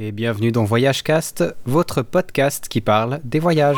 Et bienvenue dans Voyage Cast, votre podcast qui parle des voyages.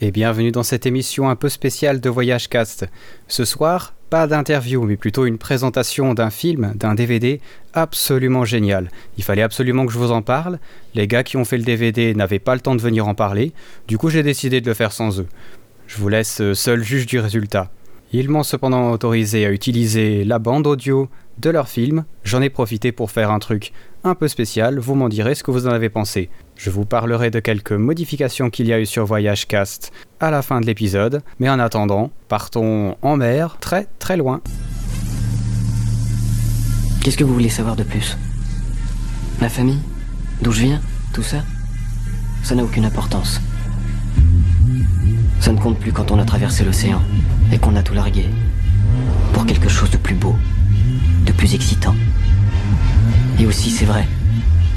Et bienvenue dans cette émission un peu spéciale de Voyage Cast. Ce soir, pas d'interview, mais plutôt une présentation d'un film, d'un DVD absolument génial. Il fallait absolument que je vous en parle. Les gars qui ont fait le DVD n'avaient pas le temps de venir en parler, du coup j'ai décidé de le faire sans eux. Je vous laisse seul juge du résultat. Ils m'ont cependant autorisé à utiliser la bande audio de leur film. J'en ai profité pour faire un truc un peu spécial, vous m'en direz ce que vous en avez pensé. Je vous parlerai de quelques modifications qu'il y a eu sur Voyage Cast à la fin de l'épisode, mais en attendant, partons en mer, très très loin. Qu'est-ce que vous voulez savoir de plus? Ma famille? D'où je viens? Tout ça? Ça n'a aucune importance. Ça ne compte plus quand on a traversé l'océan et qu'on a tout largué. Pour quelque chose de plus beau, de plus excitant. Et aussi, c'est vrai,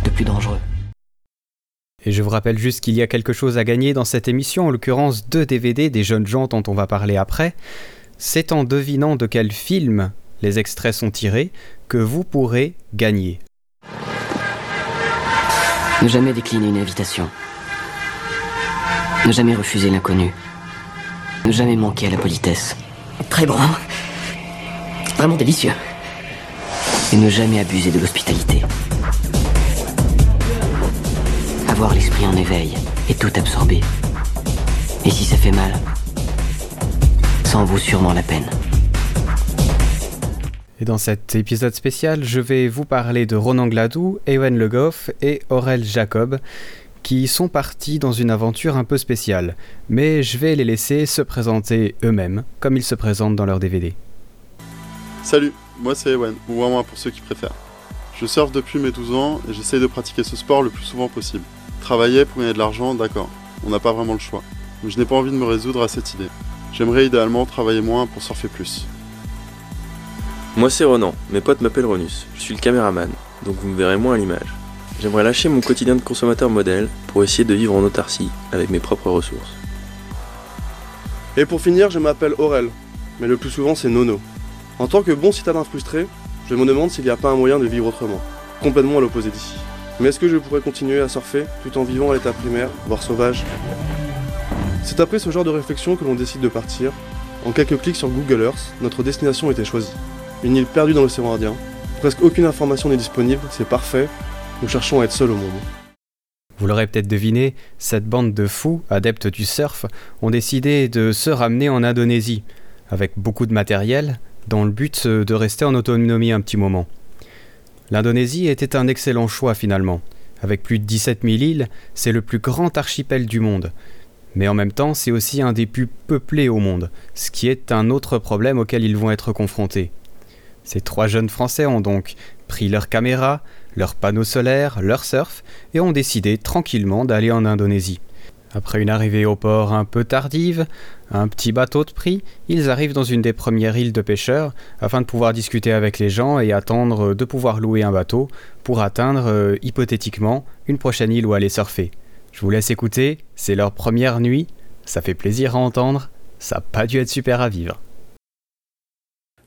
de plus dangereux. Et je vous rappelle juste qu'il y a quelque chose à gagner dans cette émission, en l'occurrence deux DVD des jeunes gens dont on va parler après. C'est en devinant de quel film les extraits sont tirés que vous pourrez gagner. Ne jamais décliner une invitation. Ne jamais refuser l'inconnu. Ne jamais manquer à la politesse. Très bon. Vraiment délicieux. Et ne jamais abuser de l'hospitalité. Avoir l'esprit en éveil et tout absorber. Et si ça fait mal, ça en vaut sûrement la peine. Et dans cet épisode spécial, je vais vous parler de Ronan Gladou, Ewen Le Goff et Aurel Jacob, qui sont partis dans une aventure un peu spéciale. Mais je vais les laisser se présenter eux-mêmes, comme ils se présentent dans leur DVD. Salut, moi c'est Ewen, ou Wawa pour ceux qui préfèrent. Je surfe depuis mes 12 ans et j'essaye de pratiquer ce sport le plus souvent possible. Travailler pour gagner de l'argent, d'accord, on n'a pas vraiment le choix. Mais je n'ai pas envie de me résoudre à cette idée. J'aimerais idéalement travailler moins pour surfer plus. Moi c'est Ronan, mes potes m'appellent Ronus, je suis le caméraman, donc vous me verrez moins à l'image. J'aimerais lâcher mon quotidien de consommateur modèle pour essayer de vivre en autarcie avec mes propres ressources. Et pour finir, je m'appelle Aurel, mais le plus souvent c'est Nono. En tant que bon citadin frustré, je me demande s'il n'y a pas un moyen de vivre autrement, complètement à l'opposé d'ici. Mais est-ce que je pourrais continuer à surfer tout en vivant à l'état primaire, voire sauvage? C'est après ce genre de réflexion que l'on décide de partir. En quelques clics sur Google Earth, notre destination était choisie. Une île perdue dans l'océan Indien. Presque aucune information n'est disponible, c'est parfait. Nous cherchons à être seuls au monde. Vous l'aurez peut-être deviné, cette bande de fous, adeptes du surf, ont décidé de se ramener en Indonésie, avec beaucoup de matériel, dans le but de rester en autonomie un petit moment. L'Indonésie était un excellent choix finalement. Avec plus de 17 000 îles, c'est le plus grand archipel du monde. Mais en même temps, c'est aussi un des plus peuplés au monde, ce qui est un autre problème auquel ils vont être confrontés. Ces trois jeunes Français ont donc pris leur caméra, leurs panneaux solaires, leur surf, et ont décidé tranquillement d'aller en Indonésie. Après une arrivée au port un peu tardive, un petit bateau de prix, ils arrivent dans une des premières îles de pêcheurs afin de pouvoir discuter avec les gens et attendre de pouvoir louer un bateau pour atteindre euh, hypothétiquement une prochaine île où aller surfer. Je vous laisse écouter, c'est leur première nuit, ça fait plaisir à entendre, ça n'a pas dû être super à vivre.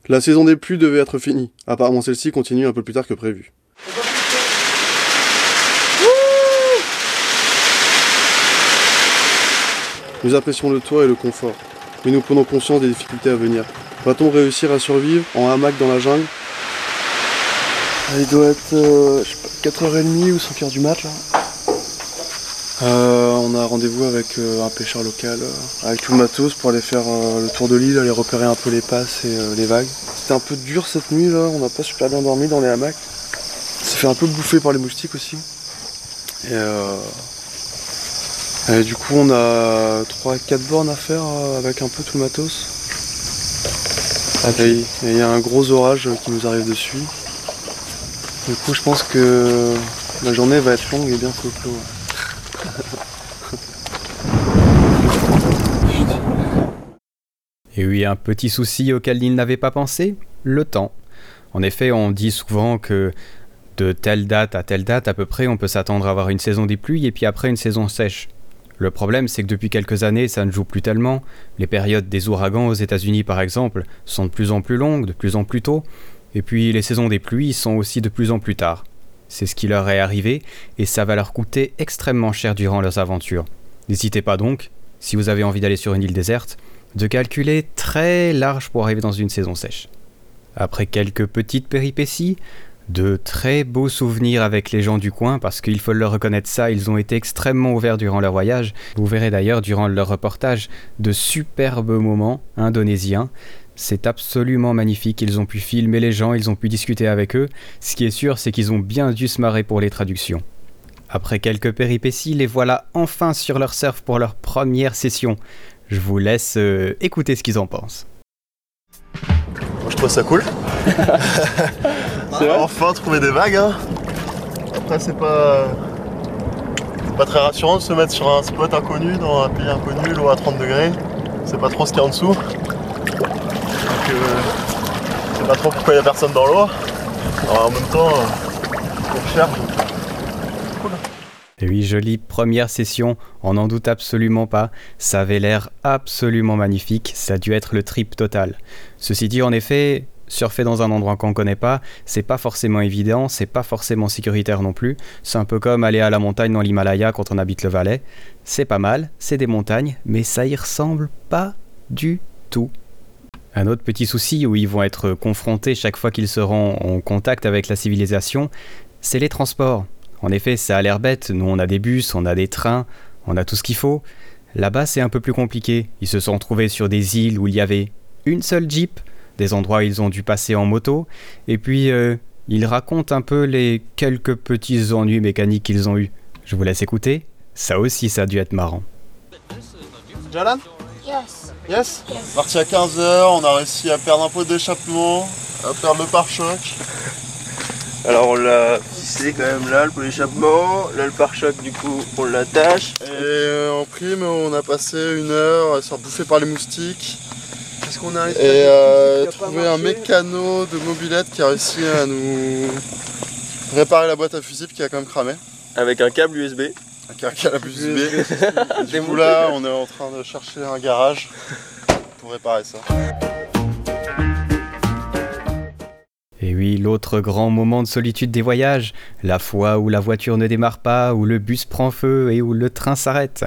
La saison des pluies devait être finie. Apparemment celle-ci continue un peu plus tard que prévu. Nous apprécions le toit et le confort, mais nous prenons conscience des difficultés à venir. Va-t-on réussir à survivre en hamac dans la jungle? Il doit être euh, je sais pas, 4h30 ou 5h du mat là. Euh, on a rendez-vous avec euh, un pêcheur local, euh, avec tout le matos pour aller faire euh, le tour de l'île, aller repérer un peu les passes et euh, les vagues. C'était un peu dur cette nuit là, on n'a pas super bien dormi dans les hamacs. On s'est fait un peu bouffer par les moustiques aussi. Et, euh, et du coup on a 3-4 bornes à faire euh, avec un peu tout le matos. Et il y a un gros orage euh, qui nous arrive dessus. Du coup je pense que la journée va être longue et bien folklore. Et oui, un petit souci auquel ils n'avaient pas pensé, le temps. En effet, on dit souvent que de telle date à telle date à peu près, on peut s'attendre à avoir une saison des pluies et puis après une saison sèche. Le problème, c'est que depuis quelques années, ça ne joue plus tellement. Les périodes des ouragans aux États-Unis, par exemple, sont de plus en plus longues, de plus en plus tôt, et puis les saisons des pluies sont aussi de plus en plus tard. C'est ce qui leur est arrivé, et ça va leur coûter extrêmement cher durant leurs aventures. N'hésitez pas donc, si vous avez envie d'aller sur une île déserte, de calculer très large pour arriver dans une saison sèche. Après quelques petites péripéties, de très beaux souvenirs avec les gens du coin, parce qu'il faut leur reconnaître ça, ils ont été extrêmement ouverts durant leur voyage. Vous verrez d'ailleurs durant leur reportage de superbes moments indonésiens. C'est absolument magnifique, ils ont pu filmer les gens, ils ont pu discuter avec eux. Ce qui est sûr, c'est qu'ils ont bien dû se marrer pour les traductions. Après quelques péripéties, les voilà enfin sur leur surf pour leur première session. Je vous laisse euh, écouter ce qu'ils en pensent. Moi je trouve ça cool. enfin trouver des vagues. Hein. Après c'est pas c'est pas très rassurant de se mettre sur un spot inconnu dans un pays inconnu, l'eau à 30 degrés. C'est pas trop ce qu'il y a en dessous. Donc euh, c'est pas trop pourquoi il y a personne dans l'eau. En même temps, euh, on cherche. Et oui, jolie première session, on n'en doute absolument pas. Ça avait l'air absolument magnifique, ça a dû être le trip total. Ceci dit, en effet, surfer dans un endroit qu'on ne connaît pas, c'est pas forcément évident, c'est pas forcément sécuritaire non plus. C'est un peu comme aller à la montagne dans l'Himalaya quand on habite le Valais. C'est pas mal, c'est des montagnes, mais ça y ressemble pas du tout. Un autre petit souci où ils vont être confrontés chaque fois qu'ils seront en contact avec la civilisation, c'est les transports. En effet, ça a l'air bête, nous on a des bus, on a des trains, on a tout ce qu'il faut. Là-bas, c'est un peu plus compliqué. Ils se sont trouvés sur des îles où il y avait une seule Jeep, des endroits où ils ont dû passer en moto, et puis euh, ils racontent un peu les quelques petits ennuis mécaniques qu'ils ont eus. Je vous laisse écouter, ça aussi ça a dû être marrant. Jalan? Yes. Yes? Parti à 15h, on a réussi à perdre un peu d'échappement, à perdre le pare-choc. Alors on l'a fixé quand même là, le pot d'échappement. Là le pare-choc du coup on l'attache. Et euh, en prime, on a passé une heure à se faire bouffer par les moustiques. Qu'est-ce qu'on a Et euh, trouvé un mécano de mobilette qui a réussi à nous réparer la boîte à fusibles qui a quand même cramé. Avec un câble USB. Avec un câble USB. Et du coup là, on est en train de chercher un garage pour réparer ça. Et oui, l'autre grand moment de solitude des voyages, la fois où la voiture ne démarre pas, où le bus prend feu et où le train s'arrête.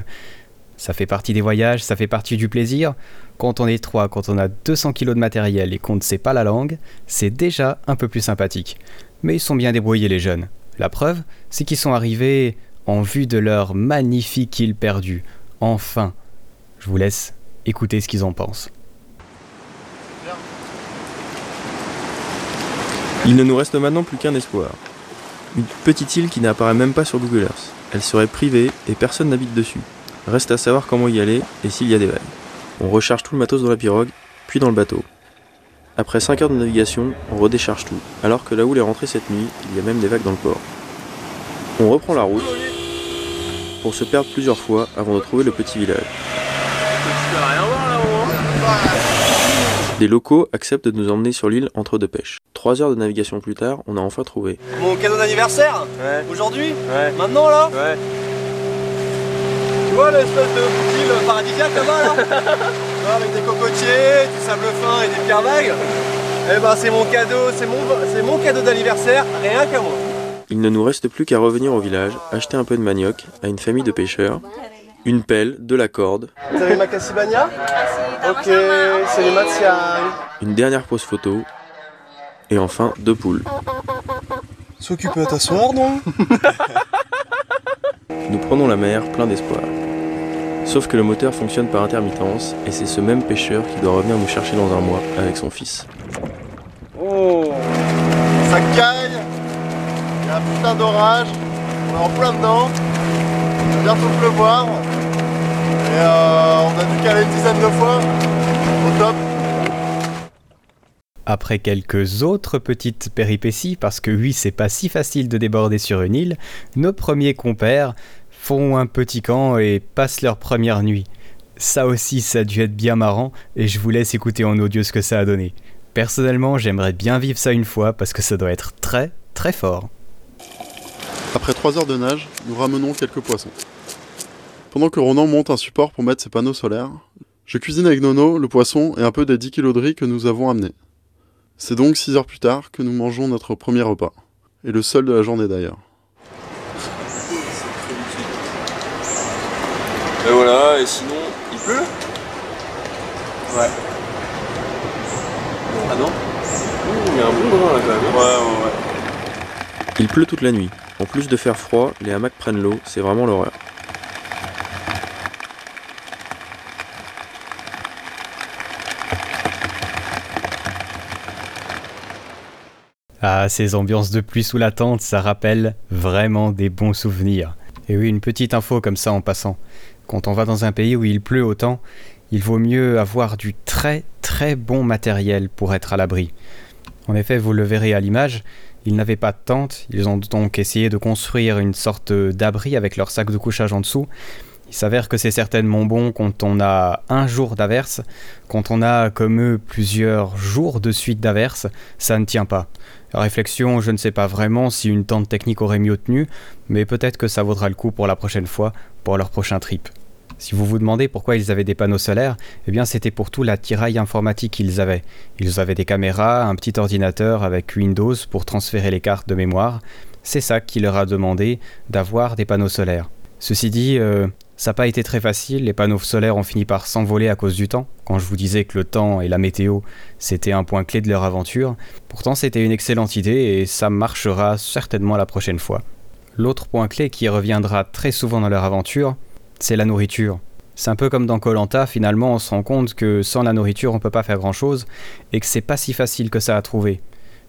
Ça fait partie des voyages, ça fait partie du plaisir. Quand on est trois, quand on a 200 kilos de matériel et qu'on ne sait pas la langue, c'est déjà un peu plus sympathique. Mais ils sont bien débrouillés les jeunes. La preuve, c'est qu'ils sont arrivés en vue de leur magnifique île perdue. Enfin. Je vous laisse écouter ce qu'ils en pensent. Il ne nous reste maintenant plus qu'un espoir. Une petite île qui n'apparaît même pas sur Google Earth. Elle serait privée et personne n'habite dessus. Reste à savoir comment y aller et s'il y a des vagues. On recharge tout le matos dans la pirogue, puis dans le bateau. Après 5 heures de navigation, on redécharge tout, alors que la houle est rentrée cette nuit, il y a même des vagues dans le port. On reprend la route pour se perdre plusieurs fois avant de trouver le petit village. Des locaux acceptent de nous emmener sur l'île entre deux pêches. Trois heures de navigation plus tard, on a enfin trouvé. Mon cadeau d'anniversaire Ouais. Aujourd'hui Ouais. Maintenant là Ouais. Tu vois l'espèce de île paradisiaque là-bas là Avec des cocotiers, du sable fin et des pierres vagues Eh ben c'est mon cadeau, c'est mon, c'est mon cadeau d'anniversaire, rien qu'à moi. Il ne nous reste plus qu'à revenir au village, acheter un peu de manioc à une famille de pêcheurs, une pelle, de la corde, Vous avez ma Cassibania Ok, c'est les Matsiang. une dernière pose photo, et enfin deux poules. S'occuper à t'asseoir, non? Nous prenons la mer plein d'espoir. Sauf que le moteur fonctionne par intermittence, et c'est ce même pêcheur qui doit revenir nous chercher dans un mois avec son fils. Oh Ça caille, il y a un putain d'orage, on est en plein dedans, il va bientôt pleuvoir, et euh, on a dû caler une dizaine de fois, au top. Après quelques autres petites péripéties, parce que oui, c'est pas si facile de déborder sur une île, nos premiers compères font un petit camp et passent leur première nuit. Ça aussi, ça a dû être bien marrant, et je vous laisse écouter en audio ce que ça a donné. Personnellement, j'aimerais bien vivre ça une fois parce que ça doit être très très fort. Après 3 heures de nage, nous ramenons quelques poissons. Pendant que Ronan monte un support pour mettre ses panneaux solaires, je cuisine avec Nono le poisson et un peu des 10 kilos de riz que nous avons amenés. C'est donc 6 heures plus tard que nous mangeons notre premier repas. Et le seul de la journée d'ailleurs. Et voilà, et sinon, il pleut? Ouais. Ah non? Il y a un bon là quand même. Ouais, ouais, ouais. Il pleut toute la nuit. En plus de faire froid, les hamacs prennent l'eau, c'est vraiment l'horreur. Ah, ces ambiances de pluie sous la tente, ça rappelle vraiment des bons souvenirs. Et oui, une petite info comme ça en passant. Quand on va dans un pays où il pleut autant, il vaut mieux avoir du très très bon matériel pour être à l'abri. En effet, vous le verrez à l'image, ils n'avaient pas de tente, ils ont donc essayé de construire une sorte d'abri avec leur sac de couchage en dessous. Il s'avère que c'est certainement bon quand on a un jour d'averse, quand on a comme eux plusieurs jours de suite d'averse, ça ne tient pas. Réflexion, je ne sais pas vraiment si une tente technique aurait mieux tenu, mais peut-être que ça vaudra le coup pour la prochaine fois, pour leur prochain trip. Si vous vous demandez pourquoi ils avaient des panneaux solaires, eh bien c'était pour tout l'attirail informatique qu'ils avaient. Ils avaient des caméras, un petit ordinateur avec Windows pour transférer les cartes de mémoire. C'est ça qui leur a demandé d'avoir des panneaux solaires. Ceci dit, euh, ça n'a pas été très facile, les panneaux solaires ont fini par s'envoler à cause du temps. Quand je vous disais que le temps et la météo, c'était un point clé de leur aventure, pourtant c'était une excellente idée et ça marchera certainement la prochaine fois. L'autre point clé qui reviendra très souvent dans leur aventure, c'est la nourriture. C'est un peu comme dans Colanta, finalement on se rend compte que sans la nourriture on peut pas faire grand chose et que c'est pas si facile que ça à trouver.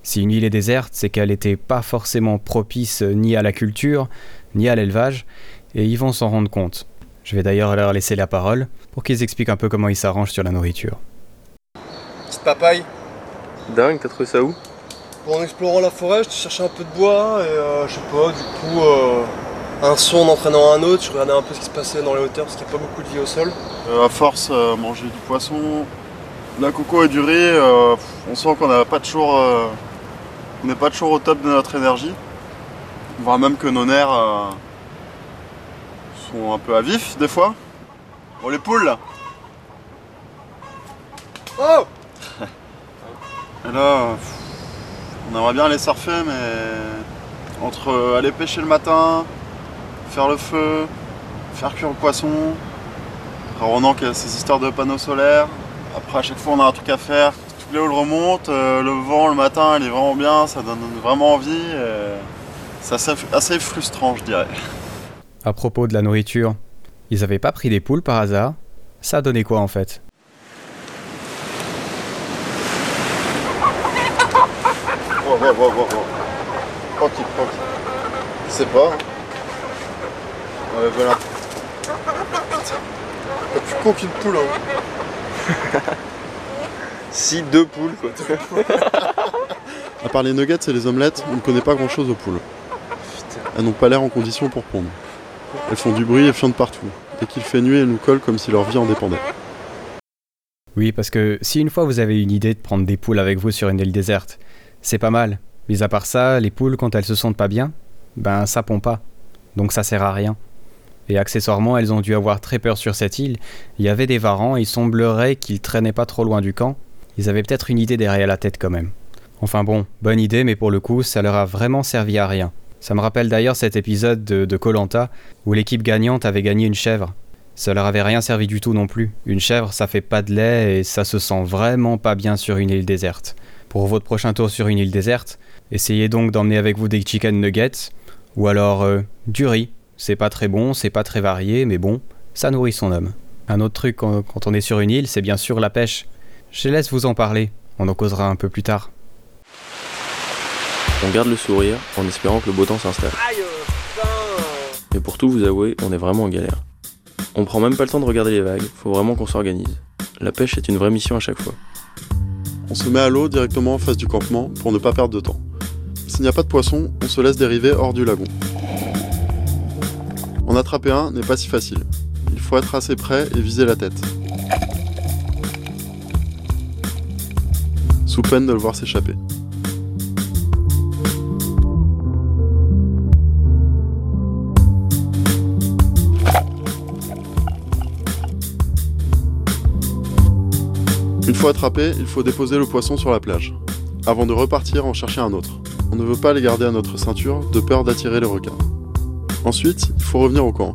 Si une île est déserte, c'est qu'elle n'était pas forcément propice ni à la culture, ni à l'élevage, et ils vont s'en rendre compte. Je vais d'ailleurs leur laisser la parole pour qu'ils expliquent un peu comment ils s'arrangent sur la nourriture. Petite papaye. Dingue, t'as trouvé ça où? En explorant la forêt, je cherchais un peu de bois et euh, je sais pas, du coup, euh, un son en entraînant un autre, je regardais un peu ce qui se passait dans les hauteurs parce qu'il n'y a pas beaucoup de vie au sol. Euh, à force, euh, manger du poisson, de la coco et du riz, euh, on sent qu'on n'a pas toujours, euh, on n'est pas toujours au top de notre énergie. Voire même que nos nerfs euh, sont un peu à vif des fois. Bon les poules là. Oh Et là, on aimerait bien aller surfer, mais entre aller pêcher le matin, faire le feu, faire cuire le poisson, après qui a ses histoires de panneaux solaires, après à chaque fois on a un truc à faire, toutes les halls remontent, euh, le vent le matin il est vraiment bien, ça donne vraiment envie, c'est assez, assez frustrant je dirais. À propos de la nourriture, ils avaient pas pris des poules par hasard? Ça a donné quoi en fait? Wow, wow, sais pas. hein. Ouais, voilà. T'as plus qu'aucune poule. Hein. Si, deux poules quoi. À part les nuggets et les omelettes, on ne connaît pas grand chose aux poules. Elles n'ont pas l'air en condition pour pondre. Elles font du bruit et fionnent partout. Dès qu'il fait nuit, elles nous collent comme si leur vie en dépendait. Oui, parce que si une fois vous avez une idée de prendre des poules avec vous sur une île déserte, c'est pas mal. Mais à part ça, les poules, quand elles se sentent pas bien, ben ça pond pas. Donc ça sert à rien. Et accessoirement, elles ont dû avoir très peur sur cette île. Il y avait des varans et il semblerait qu'ils traînaient pas trop loin du camp. Ils avaient peut-être une idée derrière la tête quand même. Enfin bon, bonne idée, mais pour le coup, ça leur a vraiment servi à rien. Ça me rappelle d'ailleurs cet épisode de Colanta où l'équipe gagnante avait gagné une chèvre. Ça leur avait rien servi du tout non plus. Une chèvre, ça fait pas de lait et ça se sent vraiment pas bien sur une île déserte. Pour votre prochain tour sur une île déserte, essayez donc d'emmener avec vous des chicken nuggets ou alors euh, du riz. C'est pas très bon, c'est pas très varié, mais bon, ça nourrit son homme. Un autre truc quand, quand on est sur une île, c'est bien sûr la pêche. Je laisse vous en parler, on en causera un peu plus tard. On garde le sourire en espérant que le beau temps s'installe. Mais pour tout vous avouer, on est vraiment en galère. On prend même pas le temps de regarder les vagues, faut vraiment qu'on s'organise. La pêche est une vraie mission à chaque fois. On se met à l'eau directement en face du campement pour ne pas perdre de temps. S'il n'y a pas de poisson, on se laisse dériver hors du lagon. En attraper un n'est pas si facile. Il faut être assez près et viser la tête. sous peine de le voir s'échapper. Fois attrapé, il faut déposer le poisson sur la plage, avant de repartir en chercher un autre. On ne veut pas les garder à notre ceinture de peur d'attirer les requins. Ensuite, il faut revenir au camp,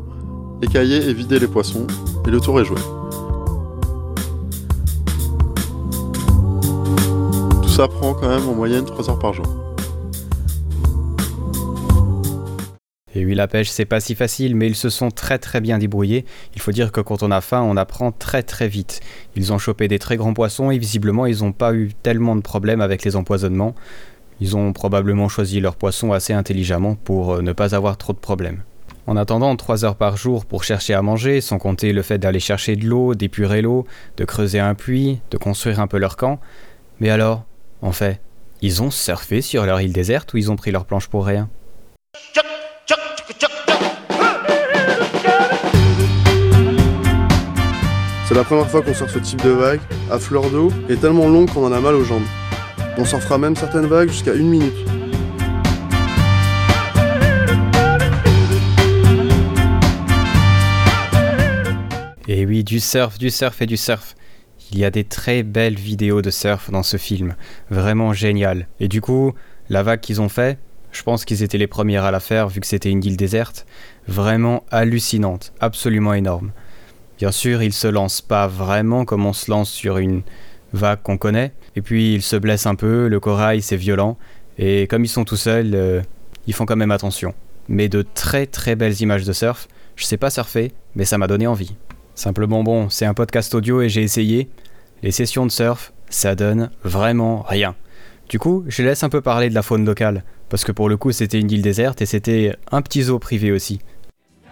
écailler et vider les poissons, et le tour est joué. Tout ça prend quand même en moyenne 3 heures par jour. Et oui, la pêche, c'est pas si facile, mais ils se sont très très bien débrouillés. Il faut dire que quand on a faim, on apprend très très vite. Ils ont chopé des très grands poissons et visiblement, ils n'ont pas eu tellement de problèmes avec les empoisonnements. Ils ont probablement choisi leurs poissons assez intelligemment pour euh, ne pas avoir trop de problèmes. En attendant 3 heures par jour pour chercher à manger, sans compter le fait d'aller chercher de l'eau, d'épurer l'eau, de creuser un puits, de construire un peu leur camp. Mais alors, en fait, ils ont surfé sur leur île déserte ou ils ont pris leur planche pour rien? C'est la première fois qu'on sort ce type de vague, à fleur d'eau, et tellement longue qu'on en a mal aux jambes. On s'en fera même certaines vagues jusqu'à une minute. Et oui, du surf, du surf et du surf. Il y a des très belles vidéos de surf dans ce film, vraiment génial. Et du coup, la vague qu'ils ont fait, je pense qu'ils étaient les premiers à la faire vu que c'était une île déserte, vraiment hallucinante, absolument énorme. Bien sûr, ils se lancent pas vraiment comme on se lance sur une vague qu'on connaît, et puis ils se blessent un peu, le corail c'est violent, et comme ils sont tout seuls, euh, ils font quand même attention. Mais de très très belles images de surf, je sais pas surfer, mais ça m'a donné envie. Simplement bon, c'est un podcast audio et j'ai essayé. Les sessions de surf, ça donne vraiment rien. Du coup, je laisse un peu parler de la faune locale, parce que pour le coup c'était une île déserte et c'était un petit zoo privé aussi.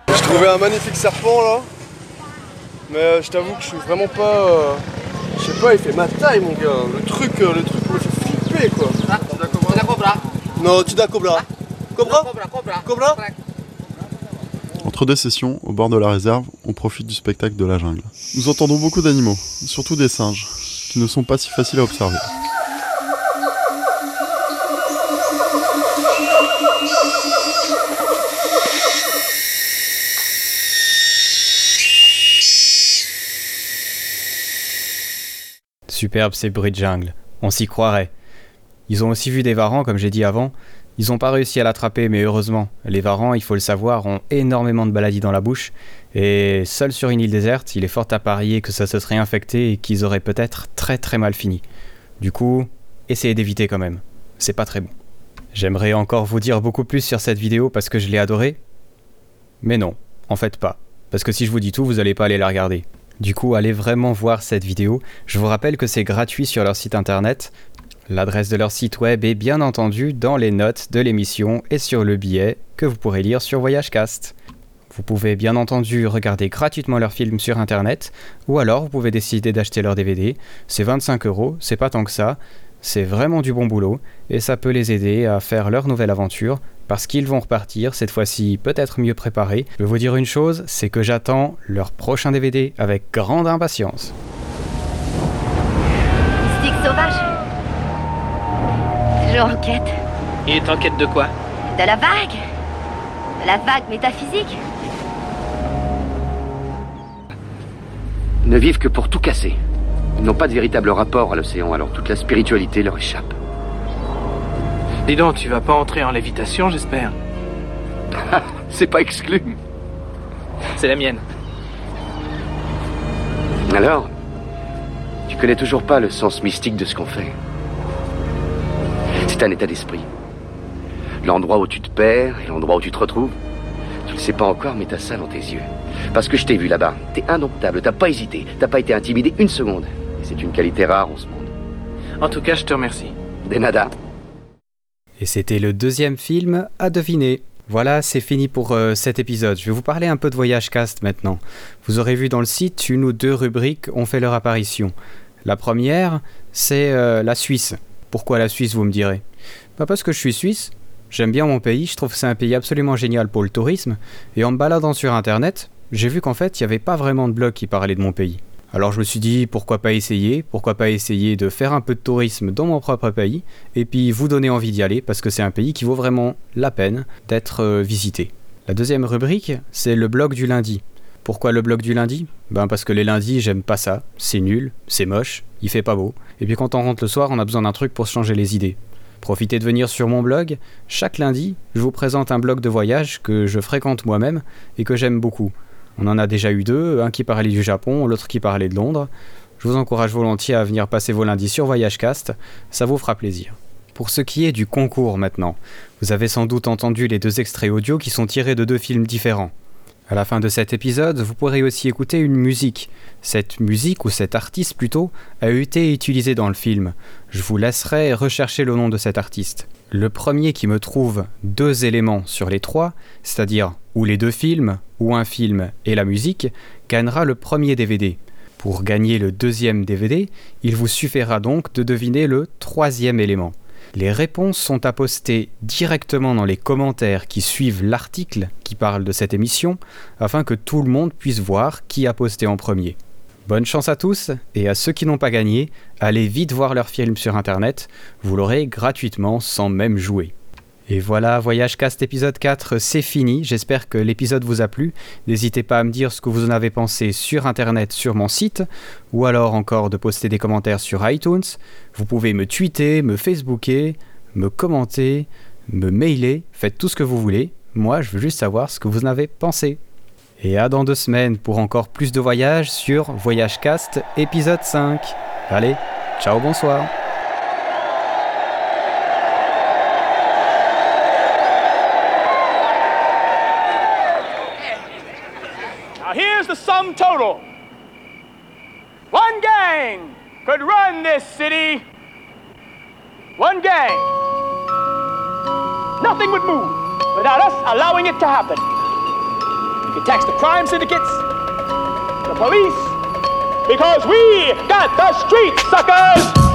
J'ai trouvé un magnifique serpent là, mais euh, je t'avoue que je suis vraiment pas. euh, Je sais pas, il fait ma taille mon gars. Le truc, euh, le truc me fait flipper quoi. Non, tu cobra. Cobra Cobra Entre deux sessions, au bord de la réserve, on profite du spectacle de la jungle. Nous entendons beaucoup d'animaux, surtout des singes, qui ne sont pas si faciles à observer. Superbe ces bruits de jungle, on s'y croirait. Ils ont aussi vu des varans, comme j'ai dit avant. Ils n'ont pas réussi à l'attraper, mais heureusement. Les varans, il faut le savoir, ont énormément de maladies dans la bouche. Et seul sur une île déserte, il est fort à parier que ça se serait infecté et qu'ils auraient peut-être très très mal fini. Du coup, essayez d'éviter quand même. C'est pas très bon. J'aimerais encore vous dire beaucoup plus sur cette vidéo parce que je l'ai adorée. Mais non, en fait pas. Parce que si je vous dis tout, vous n'allez pas aller la regarder. Du coup, allez vraiment voir cette vidéo. Je vous rappelle que c'est gratuit sur leur site internet. L'adresse de leur site web est bien entendu dans les notes de l'émission et sur le billet que vous pourrez lire sur VoyageCast. Vous pouvez bien entendu regarder gratuitement leurs films sur internet ou alors vous pouvez décider d'acheter leur DVD. C'est 25 euros, c'est pas tant que ça. C'est vraiment du bon boulot et ça peut les aider à faire leur nouvelle aventure parce qu'ils vont repartir cette fois-ci peut-être mieux préparés. Je vais vous dire une chose, c'est que j'attends leur prochain DVD avec grande impatience. Stick sauvage. Toujours en quête. Il est en quête de quoi? De la vague. De la vague métaphysique. Ne vivent que pour tout casser. Ils n'ont pas de véritable rapport à l'océan, alors toute la spiritualité leur échappe. Dis donc, tu vas pas entrer en lévitation, j'espère. C'est pas exclu. C'est la mienne. Alors, tu connais toujours pas le sens mystique de ce qu'on fait. C'est un état d'esprit. L'endroit où tu te perds et l'endroit où tu te retrouves. Tu le sais pas encore, mais t'as ça dans tes yeux. Parce que je t'ai vu là-bas. T'es indomptable, t'as pas hésité, t'as pas été intimidé une seconde. C'est une qualité rare en ce monde. En tout cas, je te remercie. Des nada. Et c'était le deuxième film à deviner. Voilà, c'est fini pour euh, cet épisode. Je vais vous parler un peu de Voyage Cast maintenant. Vous aurez vu dans le site, une ou deux rubriques ont fait leur apparition. La première, c'est euh, la Suisse. Pourquoi la Suisse, vous me direz? Pas parce que je suis suisse. J'aime bien mon pays, je trouve que c'est un pays absolument génial pour le tourisme. Et en me baladant sur internet, j'ai vu qu'en fait, il n'y avait pas vraiment de blog qui parlait de mon pays. Alors je me suis dit pourquoi pas essayer, pourquoi pas essayer de faire un peu de tourisme dans mon propre pays et puis vous donner envie d'y aller parce que c'est un pays qui vaut vraiment la peine d'être euh, visité. La deuxième rubrique, c'est le blog du lundi. Pourquoi le blog du lundi? Ben parce que les lundis, j'aime pas ça, c'est nul, c'est moche, il fait pas beau. Et puis quand on rentre le soir, on a besoin d'un truc pour se changer les idées. Profitez de venir sur mon blog. Chaque lundi, je vous présente un blog de voyage que je fréquente moi-même et que j'aime beaucoup. On en a déjà eu deux, un qui parlait du Japon, l'autre qui parlait de Londres. Je vous encourage volontiers à venir passer vos lundis sur VoyageCast, ça vous fera plaisir. Pour ce qui est du concours maintenant, vous avez sans doute entendu les deux extraits audio qui sont tirés de deux films différents. À la fin de cet épisode, vous pourrez aussi écouter une musique. Cette musique, ou cet artiste plutôt, a été utilisé dans le film. Je vous laisserai rechercher le nom de cet artiste. Le premier qui me trouve deux éléments sur les trois, c'est-à-dire ou les deux films, ou un film et la musique, gagnera le premier DVD. Pour gagner le deuxième DVD, il vous suffira donc de deviner le troisième élément. Les réponses sont à poster directement dans les commentaires qui suivent l'article qui parle de cette émission, afin que tout le monde puisse voir qui a posté en premier. Bonne chance à tous, et à ceux qui n'ont pas gagné, allez vite voir leur film sur internet, vous l'aurez gratuitement sans même jouer. Et voilà, Voyage Cast épisode 4, c'est fini. J'espère que l'épisode vous a plu. N'hésitez pas à me dire ce que vous en avez pensé sur internet, sur mon site, ou alors encore de poster des commentaires sur iTunes. Vous pouvez me tweeter, me facebooker, me commenter, me mailer, faites tout ce que vous voulez. Moi, je veux juste savoir ce que vous en avez pensé. Et à dans deux semaines pour encore plus de voyages sur Voyage Cast épisode 5. Allez, ciao, bonsoir. Total. One gang could run this city. One gang. Nothing would move without us allowing it to happen. We could tax the crime syndicates, the police, because we got the suckers! Suckers!